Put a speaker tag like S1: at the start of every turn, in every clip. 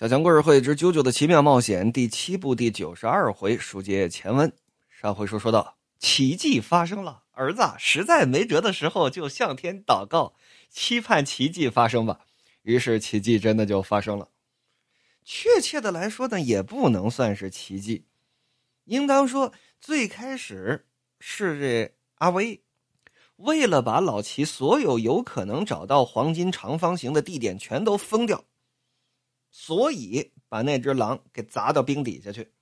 S1: 小强故事会之《九九的奇妙冒险》第七部第九十二回，书接前文。上回书说到，奇迹发生了，儿子实在没辙的时候，就向天祷告，期盼奇迹发生吧。于是奇迹真的就发生了。确切的来说呢，也不能算是奇迹，应当说最开始是这阿威，为了把老齐所有有可能找到黄金长方形的地点全都封掉。所以把那只狼给砸到冰底下去，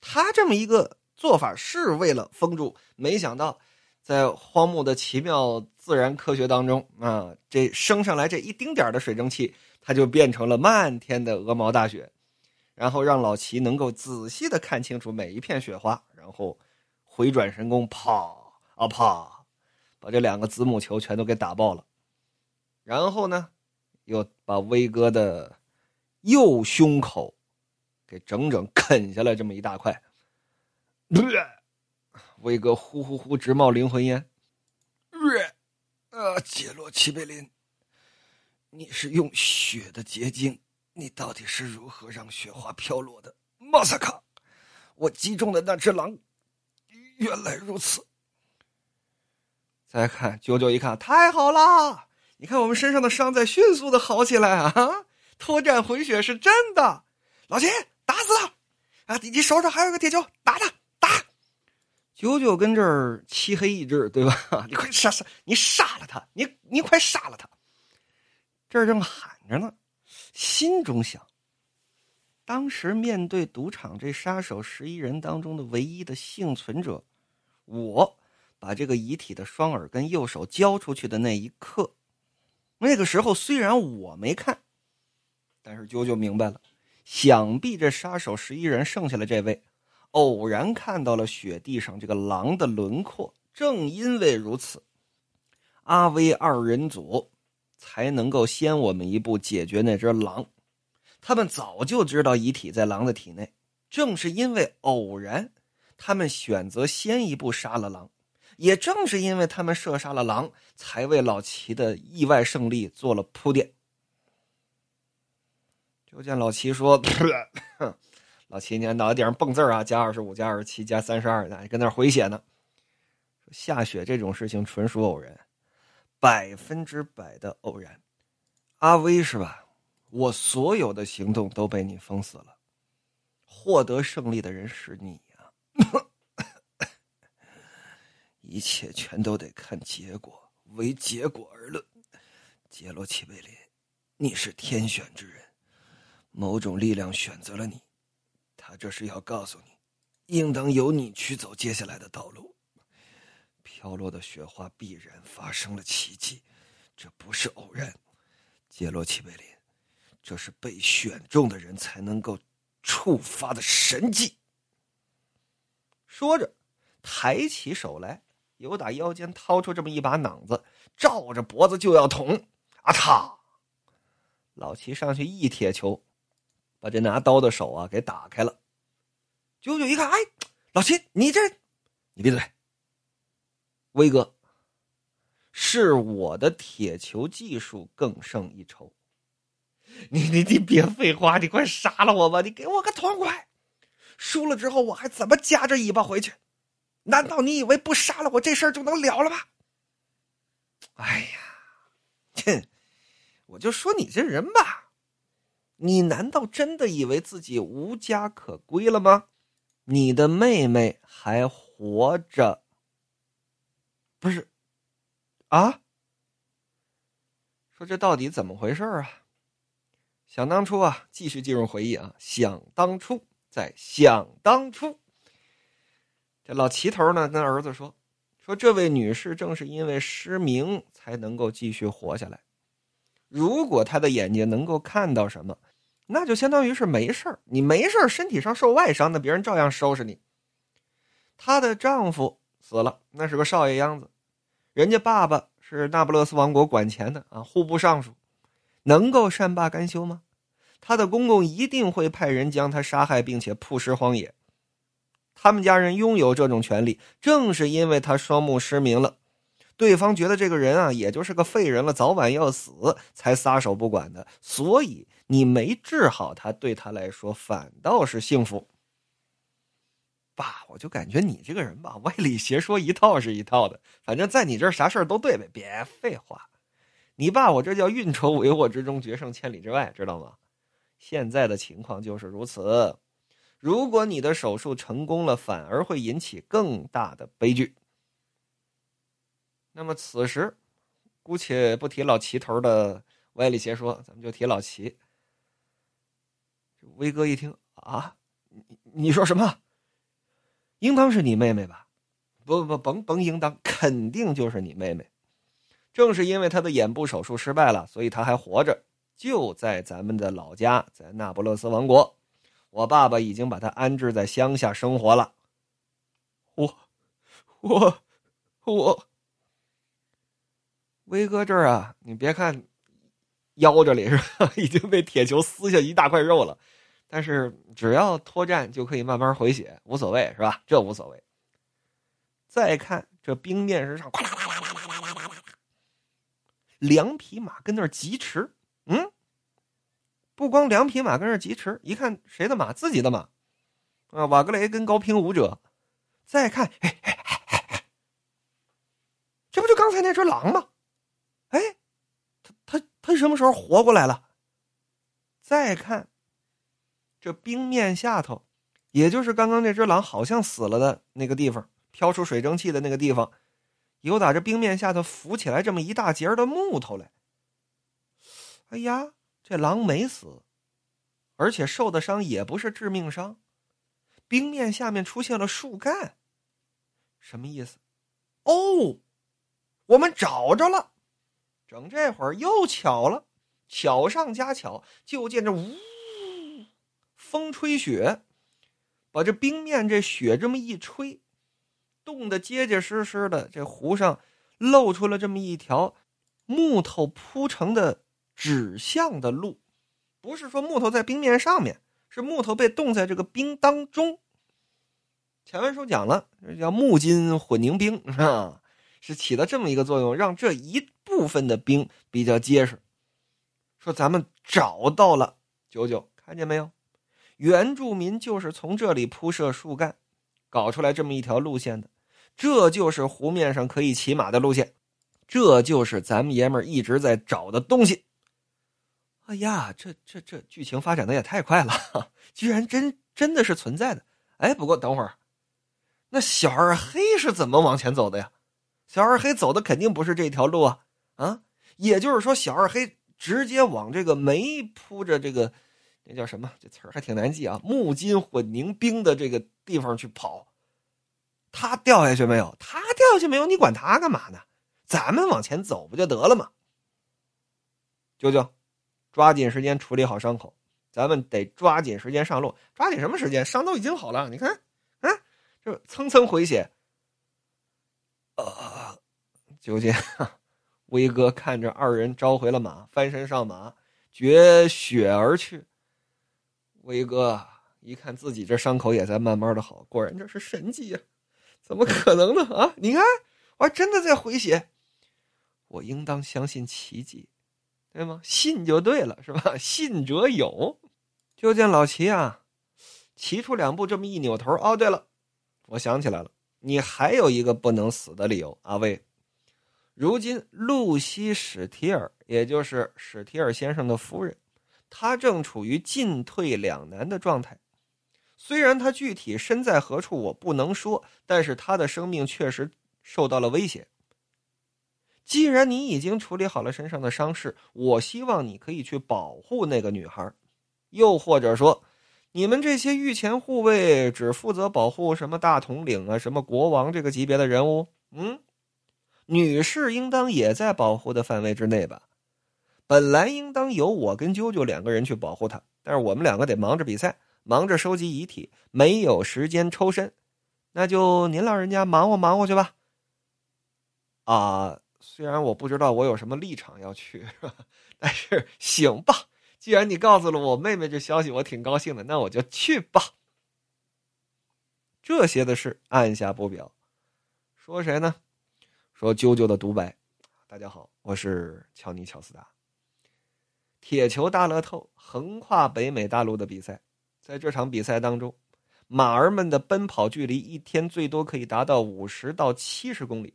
S1: 他这么一个做法是为了封住。没想到，在荒木的奇妙自然科学当中啊，这升上来这一丁点的水蒸气，它就变成了漫天的鹅毛大雪，然后让老齐能够仔细的看清楚每一片雪花，然后回转神功，啪啊啪，把这两个子母球全都给打爆了。然后呢，又把威哥的。右胸口，给整整啃下来这么一大块。威哥呼呼呼直冒灵魂烟。啊，杰洛奇贝林，你是用血的结晶，你到底是如何让雪花飘落的？马萨卡，我击中的那只狼，原来如此。再看九九一看，太好啦！你看我们身上的伤在迅速的好起来啊！脱战回血是真的，老秦打死他！啊，你你手上还有个铁球，打他打！九九跟这儿漆黑一致，对吧？你快杀杀，你杀了他！你你快杀了他！这儿正喊着呢，心中想：当时面对赌场这杀手十一人当中的唯一的幸存者，我把这个遗体的双耳跟右手交出去的那一刻，那个时候虽然我没看。但是啾啾明白了，想必这杀手十一人剩下的这位，偶然看到了雪地上这个狼的轮廓。正因为如此，阿威二人组才能够先我们一步解决那只狼。他们早就知道遗体在狼的体内，正是因为偶然，他们选择先一步杀了狼。也正是因为他们射杀了狼，才为老齐的意外胜利做了铺垫。就见老齐说：“ 老齐，你看脑袋顶上蹦字啊，加二十五，加二十七，加三十二，呢，跟那回血呢。下雪这种事情纯属偶然，百分之百的偶然。阿威是吧？我所有的行动都被你封死了，获得胜利的人是你呀！一切全都得看结果，为结果而论。杰罗奇贝林，你是天选之人。”某种力量选择了你，他这是要告诉你，应当由你去走接下来的道路。飘落的雪花必然发生了奇迹，这不是偶然。杰罗奇贝林，这是被选中的人才能够触发的神迹。说着，抬起手来，由打腰间掏出这么一把榔子，照着脖子就要捅。啊！他老齐上去一铁球。把这拿刀的手啊给打开了，九九一看，哎，老秦，你这，你闭嘴。威哥，是我的铁球技术更胜一筹。你你你别废话，你快杀了我吧！你给我个痛快。输了之后我还怎么夹着尾巴回去？难道你以为不杀了我这事儿就能了了吗？哎呀，哼，我就说你这人吧。你难道真的以为自己无家可归了吗？你的妹妹还活着？不是？啊？说这到底怎么回事啊？想当初啊，继续进入回忆啊。想当初，在想当初，这老齐头呢跟儿子说：“说这位女士正是因为失明才能够继续活下来。如果她的眼睛能够看到什么？”那就相当于是没事儿，你没事儿，身体上受外伤，那别人照样收拾你。她的丈夫死了，那是个少爷样子，人家爸爸是那不勒斯王国管钱的啊，户部尚书，能够善罢甘休吗？他的公公一定会派人将他杀害，并且曝尸荒野。他们家人拥有这种权利，正是因为他双目失明了。对方觉得这个人啊，也就是个废人了，早晚要死，才撒手不管的。所以你没治好他，对他来说反倒是幸福。爸，我就感觉你这个人吧，歪理邪说一套是一套的，反正在你这儿啥事儿都对呗。别废话，你爸我这叫运筹帷幄之中，决胜千里之外，知道吗？现在的情况就是如此。如果你的手术成功了，反而会引起更大的悲剧。那么此时，姑且不提老齐头的歪理邪说，咱们就提老齐。威哥一听啊，你你说什么？应当是你妹妹吧？不不不甭甭，应当肯定就是你妹妹。正是因为她的眼部手术失败了，所以她还活着，就在咱们的老家，在那不勒斯王国。我爸爸已经把她安置在乡下生活了。我我我，威哥这儿啊，你别看腰这里是，已经被铁球撕下一大块肉了。但是只要脱战就可以慢慢回血，无所谓是吧？这无所谓。再看这冰面之上，哗啦啦啦啦啦啦啦啦，两匹马跟那儿疾驰，嗯，不光两匹马跟那儿疾驰，一看谁的马？自己的马，啊，瓦格雷跟高平舞者。再看，哎哎哎哎，这不就刚才那只狼吗？哎，他他他什么时候活过来了？再看这冰面下头，也就是刚刚那只狼好像死了的那个地方，飘出水蒸气的那个地方，有打这冰面下头浮起来这么一大截的木头来。哎呀，这狼没死，而且受的伤也不是致命伤。冰面下面出现了树干，什么意思？哦，我们找着了。整这会儿又巧了，巧上加巧，就见这呜。风吹雪，把这冰面这雪这么一吹，冻得结结实实的。这湖上露出了这么一条木头铺成的指向的路，不是说木头在冰面上面，是木头被冻在这个冰当中。前文书讲了，这叫木金混凝冰啊，是起到这么一个作用，让这一部分的冰比较结实。说咱们找到了九九，看见没有？原住民就是从这里铺设树干，搞出来这么一条路线的，这就是湖面上可以骑马的路线，这就是咱们爷们儿一直在找的东西。哎呀，这这这剧情发展的也太快了，居然真真的是存在的。哎，不过等会儿，那小二黑是怎么往前走的呀？小二黑走的肯定不是这条路啊啊！也就是说，小二黑直接往这个没铺着这个。那叫什么？这词儿还挺难记啊！木金混凝冰的这个地方去跑，他掉下去没有？他掉下去没有？你管他干嘛呢？咱们往前走不就得了吗？舅舅，抓紧时间处理好伤口，咱们得抓紧时间上路。抓紧什么时间？伤都已经好了，你看，啊，这蹭蹭回血。啊，究竟，威哥看着二人召回了马，翻身上马，绝血而去。威哥一看自己这伤口也在慢慢的好，果然这是神迹呀！怎么可能呢？啊，你看，我还真的在回血，我应当相信奇迹，对吗？信就对了，是吧？信者有。就见老齐啊，骑出两步，这么一扭头，哦，对了，我想起来了，你还有一个不能死的理由，阿威。如今露西·史提尔，也就是史提尔先生的夫人。他正处于进退两难的状态，虽然他具体身在何处我不能说，但是他的生命确实受到了威胁。既然你已经处理好了身上的伤势，我希望你可以去保护那个女孩，又或者说，你们这些御前护卫只负责保护什么大统领啊、什么国王这个级别的人物，嗯，女士应当也在保护的范围之内吧。本来应当由我跟啾啾两个人去保护他，但是我们两个得忙着比赛，忙着收集遗体，没有时间抽身。那就您老人家忙活忙活去吧。啊，虽然我不知道我有什么立场要去，但是行吧。既然你告诉了我妹妹这消息，我挺高兴的，那我就去吧。这些的事按下不表。说谁呢？说啾啾的独白。大家好，我是乔尼乔斯达。铁球大乐透横跨北美大陆的比赛，在这场比赛当中，马儿们的奔跑距离一天最多可以达到五十到七十公里，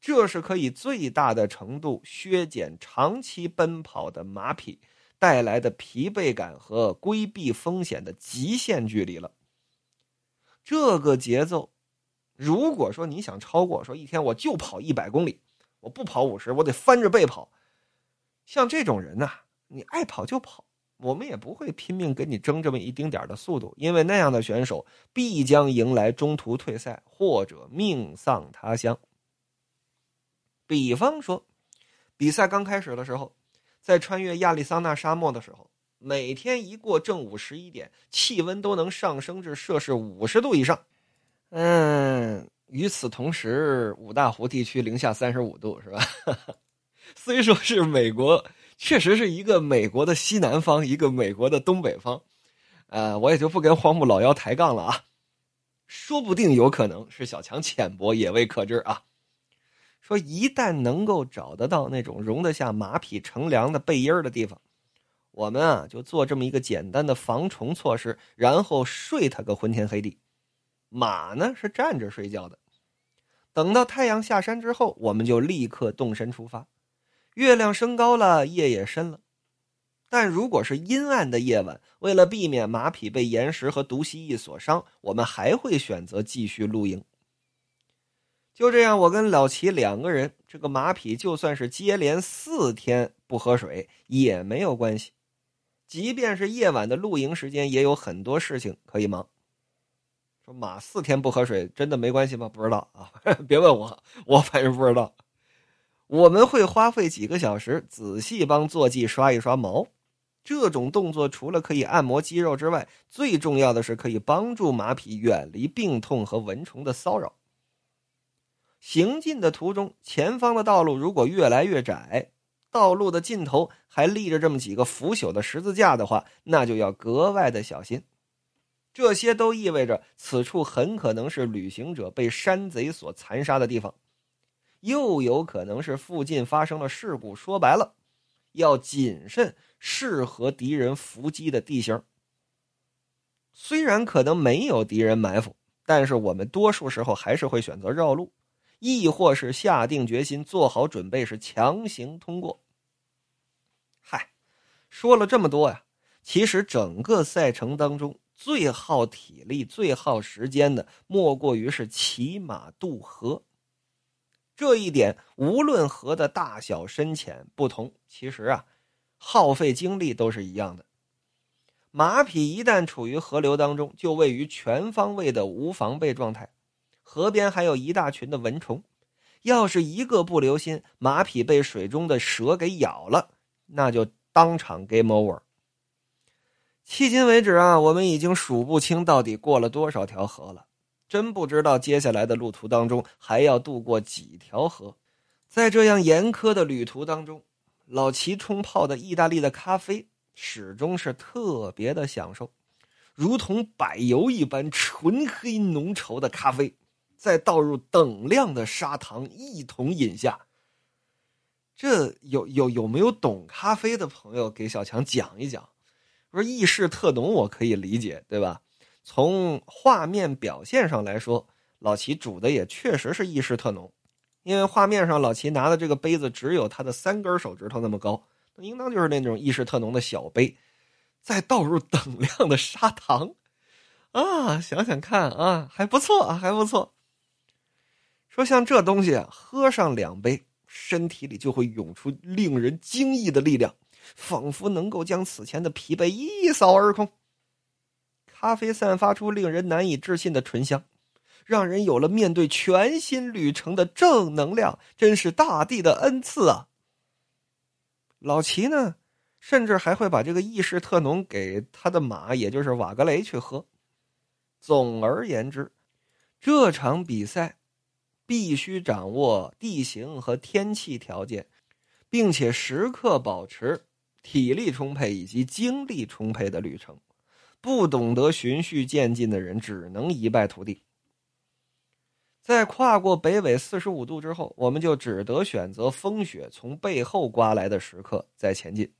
S1: 这是可以最大的程度削减长期奔跑的马匹带来的疲惫感和规避风险的极限距离了。这个节奏，如果说你想超过，说一天我就跑一百公里，我不跑五十，我得翻着背跑。像这种人呐，你爱跑就跑，我们也不会拼命跟你争这么一丁点的速度，因为那样的选手必将迎来中途退赛或者命丧他乡。比方说，比赛刚开始的时候，在穿越亚利桑那沙漠的时候，每天一过正午十一点，气温都能上升至摄氏五十度以上。嗯，与此同时，五大湖地区零下三十五度，是吧？虽说是美国，确实是一个美国的西南方，一个美国的东北方，呃，我也就不跟荒木老妖抬杠了啊。说不定有可能是小强浅薄，也未可知啊。说一旦能够找得到那种容得下马匹乘凉的背阴的地方，我们啊就做这么一个简单的防虫措施，然后睡他个昏天黑地。马呢是站着睡觉的，等到太阳下山之后，我们就立刻动身出发。月亮升高了，夜也深了。但如果是阴暗的夜晚，为了避免马匹被岩石和毒蜥蜴所伤，我们还会选择继续露营。就这样，我跟老齐两个人，这个马匹就算是接连四天不喝水也没有关系。即便是夜晚的露营时间，也有很多事情可以忙。说马四天不喝水真的没关系吗？不知道啊，别问我，我反正不知道。我们会花费几个小时仔细帮坐骑刷一刷毛，这种动作除了可以按摩肌肉之外，最重要的是可以帮助马匹远离病痛和蚊虫的骚扰。行进的途中，前方的道路如果越来越窄，道路的尽头还立着这么几个腐朽的十字架的话，那就要格外的小心。这些都意味着此处很可能是旅行者被山贼所残杀的地方。又有可能是附近发生了事故。说白了，要谨慎适合敌人伏击的地形。虽然可能没有敌人埋伏，但是我们多数时候还是会选择绕路，亦或是下定决心做好准备，是强行通过。嗨，说了这么多呀，其实整个赛程当中最耗体力、最耗时间的，莫过于是骑马渡河。这一点，无论河的大小深浅不同，其实啊，耗费精力都是一样的。马匹一旦处于河流当中，就位于全方位的无防备状态。河边还有一大群的蚊虫，要是一个不留心，马匹被水中的蛇给咬了，那就当场 game over。迄今为止啊，我们已经数不清到底过了多少条河了。真不知道接下来的路途当中还要渡过几条河，在这样严苛的旅途当中，老齐冲泡的意大利的咖啡始终是特别的享受，如同柏油一般纯黑浓稠的咖啡，再倒入等量的砂糖一同饮下。这有有有没有懂咖啡的朋友给小强讲一讲？说意式特浓我可以理解，对吧？从画面表现上来说，老齐煮的也确实是意式特浓，因为画面上老齐拿的这个杯子只有他的三根手指头那么高，应当就是那种意式特浓的小杯，再倒入等量的砂糖，啊，想想看啊，还不错啊，还不错。说像这东西啊，喝上两杯，身体里就会涌出令人惊异的力量，仿佛能够将此前的疲惫一扫而空。咖啡散发出令人难以置信的醇香，让人有了面对全新旅程的正能量，真是大地的恩赐啊！老齐呢，甚至还会把这个意式特浓给他的马，也就是瓦格雷去喝。总而言之，这场比赛必须掌握地形和天气条件，并且时刻保持体力充沛以及精力充沛的旅程。不懂得循序渐进的人，只能一败涂地。在跨过北纬四十五度之后，我们就只得选择风雪从背后刮来的时刻再前进，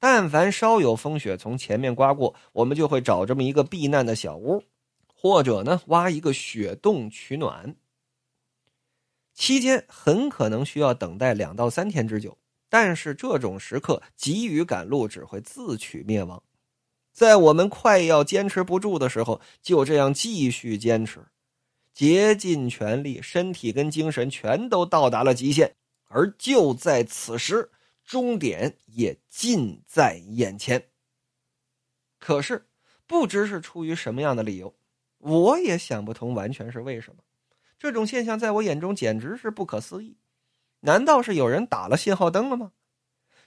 S1: 但凡稍有风雪从前面刮过，我们就会找这么一个避难的小屋，或者呢挖一个雪洞取暖。期间很可能需要等待两到三天之久，但是这种时刻急于赶路只会自取灭亡。在我们快要坚持不住的时候，就这样继续坚持，竭尽全力，身体跟精神全都到达了极限，而就在此时。终点也近在眼前。可是，不知是出于什么样的理由，我也想不通，完全是为什么。这种现象在我眼中简直是不可思议。难道是有人打了信号灯了吗？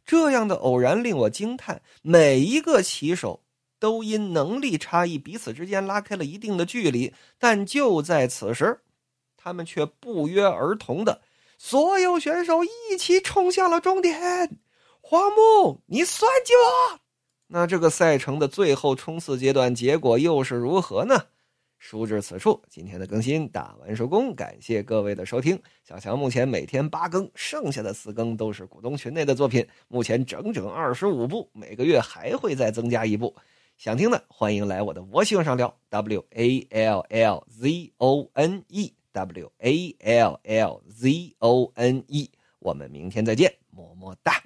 S1: 这样的偶然令我惊叹。每一个骑手都因能力差异彼此之间拉开了一定的距离，但就在此时，他们却不约而同的。所有选手一起冲向了终点，黄木，你算计我！那这个赛程的最后冲刺阶段结果又是如何呢？书至此处，今天的更新打完收工，感谢各位的收听。小强目前每天八更，剩下的四更都是股东群内的作品，目前整整二十五部，每个月还会再增加一部。想听的欢迎来我的我喜欢上聊，w a l l z o n e。W A L L Z O N E，我们明天再见，么么哒。